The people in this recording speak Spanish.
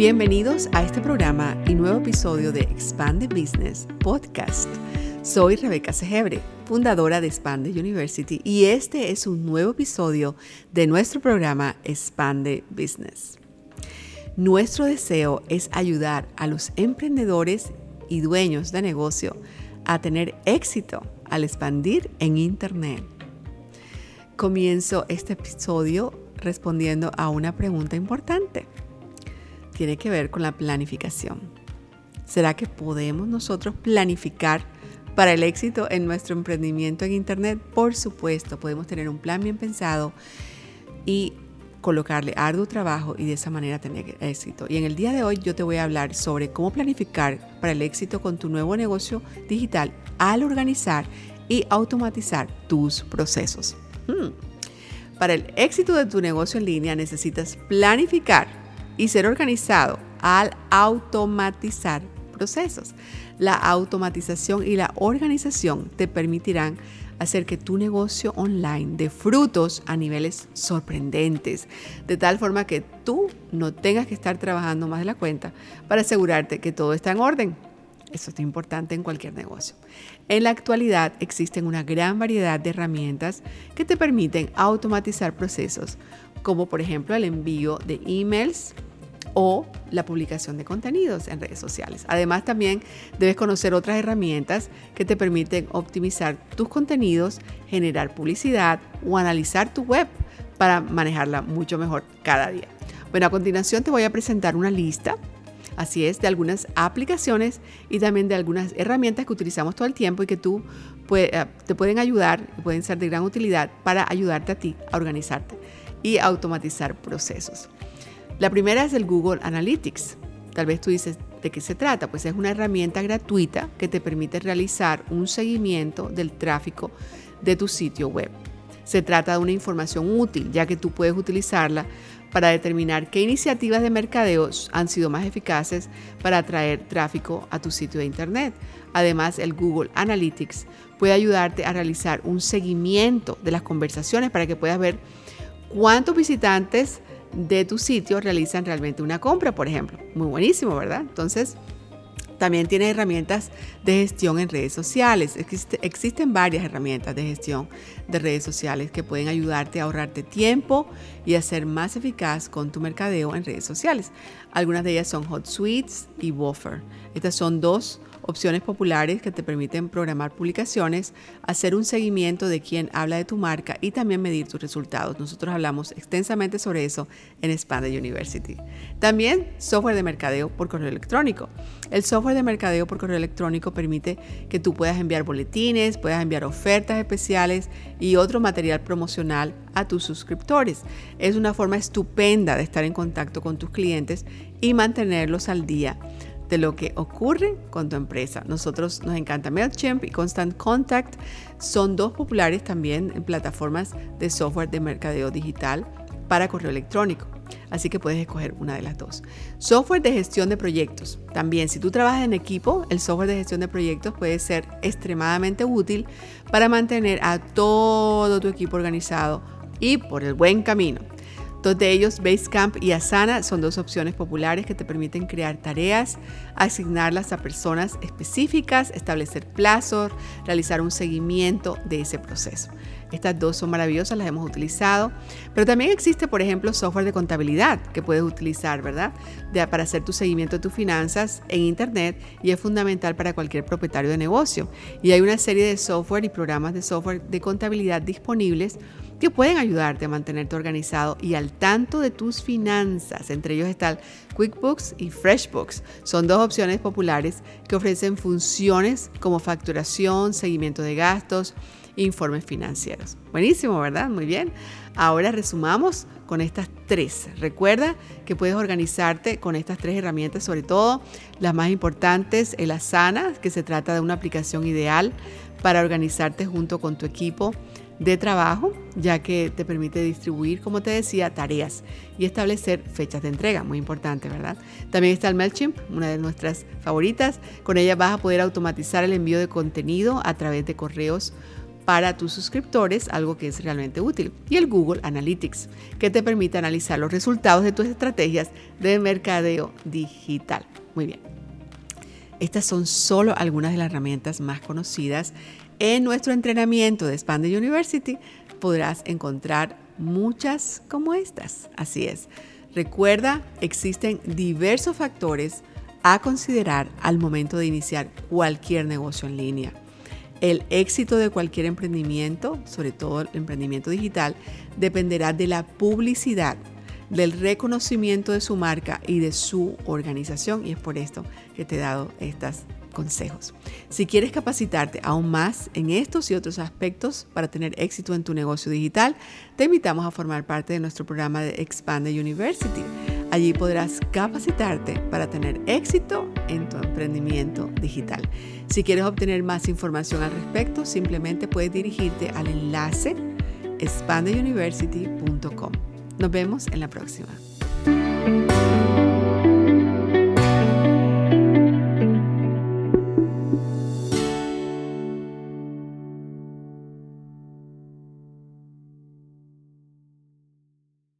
Bienvenidos a este programa y nuevo episodio de Expande Business Podcast. Soy Rebeca Segebre, fundadora de Expande University, y este es un nuevo episodio de nuestro programa Expande Business. Nuestro deseo es ayudar a los emprendedores y dueños de negocio a tener éxito al expandir en Internet. Comienzo este episodio respondiendo a una pregunta importante. Tiene que ver con la planificación. ¿Será que podemos nosotros planificar para el éxito en nuestro emprendimiento en Internet? Por supuesto, podemos tener un plan bien pensado y colocarle arduo trabajo y de esa manera tener éxito. Y en el día de hoy yo te voy a hablar sobre cómo planificar para el éxito con tu nuevo negocio digital al organizar y automatizar tus procesos. Hmm. Para el éxito de tu negocio en línea necesitas planificar y ser organizado al automatizar procesos. La automatización y la organización te permitirán hacer que tu negocio online dé frutos a niveles sorprendentes, de tal forma que tú no tengas que estar trabajando más de la cuenta para asegurarte que todo está en orden. Eso es importante en cualquier negocio. En la actualidad existen una gran variedad de herramientas que te permiten automatizar procesos, como por ejemplo el envío de emails, o la publicación de contenidos en redes sociales. Además, también debes conocer otras herramientas que te permiten optimizar tus contenidos, generar publicidad o analizar tu web para manejarla mucho mejor cada día. Bueno, a continuación te voy a presentar una lista, así es, de algunas aplicaciones y también de algunas herramientas que utilizamos todo el tiempo y que tú eh, te pueden ayudar, pueden ser de gran utilidad para ayudarte a ti a organizarte y automatizar procesos. La primera es el Google Analytics. Tal vez tú dices, ¿de qué se trata? Pues es una herramienta gratuita que te permite realizar un seguimiento del tráfico de tu sitio web. Se trata de una información útil, ya que tú puedes utilizarla para determinar qué iniciativas de mercadeo han sido más eficaces para atraer tráfico a tu sitio de internet. Además, el Google Analytics puede ayudarte a realizar un seguimiento de las conversaciones para que puedas ver cuántos visitantes de tu sitio realizan realmente una compra, por ejemplo. Muy buenísimo, ¿verdad? Entonces, también tiene herramientas de gestión en redes sociales. existen varias herramientas de gestión de redes sociales que pueden ayudarte a ahorrarte tiempo y a ser más eficaz con tu mercadeo en redes sociales. Algunas de ellas son HotSuites y Buffer. Estas son dos opciones populares que te permiten programar publicaciones, hacer un seguimiento de quién habla de tu marca y también medir tus resultados. Nosotros hablamos extensamente sobre eso en Expanded University. También software de mercadeo por correo electrónico. El software de mercadeo por correo electrónico permite que tú puedas enviar boletines, puedas enviar ofertas especiales y otro material promocional a tus suscriptores. Es una forma estupenda de estar en contacto con tus clientes y mantenerlos al día de lo que ocurre con tu empresa. Nosotros nos encanta MailChimp y Constant Contact. Son dos populares también en plataformas de software de mercadeo digital para correo electrónico. Así que puedes escoger una de las dos. Software de gestión de proyectos. También, si tú trabajas en equipo, el software de gestión de proyectos puede ser extremadamente útil para mantener a todo tu equipo organizado y por el buen camino. Dos de ellos, Basecamp y Asana, son dos opciones populares que te permiten crear tareas, asignarlas a personas específicas, establecer plazos, realizar un seguimiento de ese proceso. Estas dos son maravillosas, las hemos utilizado. Pero también existe, por ejemplo, software de contabilidad que puedes utilizar, ¿verdad? para hacer tu seguimiento de tus finanzas en Internet y es fundamental para cualquier propietario de negocio. Y hay una serie de software y programas de software de contabilidad disponibles que pueden ayudarte a mantenerte organizado y al tanto de tus finanzas. Entre ellos están QuickBooks y FreshBooks. Son dos opciones populares que ofrecen funciones como facturación, seguimiento de gastos, informes financieros. Buenísimo, ¿verdad? Muy bien. Ahora resumamos con estas tres. Recuerda que puedes organizarte con estas tres herramientas, sobre todo las más importantes, el Asana, que se trata de una aplicación ideal para organizarte junto con tu equipo de trabajo, ya que te permite distribuir, como te decía, tareas y establecer fechas de entrega, muy importante, ¿verdad? También está el MailChimp, una de nuestras favoritas. Con ella vas a poder automatizar el envío de contenido a través de correos para tus suscriptores, algo que es realmente útil, y el Google Analytics, que te permite analizar los resultados de tus estrategias de mercadeo digital. Muy bien. Estas son solo algunas de las herramientas más conocidas. En nuestro entrenamiento de Expanded University podrás encontrar muchas como estas. Así es. Recuerda, existen diversos factores a considerar al momento de iniciar cualquier negocio en línea. El éxito de cualquier emprendimiento, sobre todo el emprendimiento digital, dependerá de la publicidad, del reconocimiento de su marca y de su organización. Y es por esto que te he dado estas consejos. Si quieres capacitarte aún más en estos y otros aspectos para tener éxito en tu negocio digital, te invitamos a formar parte de nuestro programa de Expande University. Allí podrás capacitarte para tener éxito en tu emprendimiento digital. Si quieres obtener más información al respecto, simplemente puedes dirigirte al enlace expandeuniversity.com. Nos vemos en la próxima.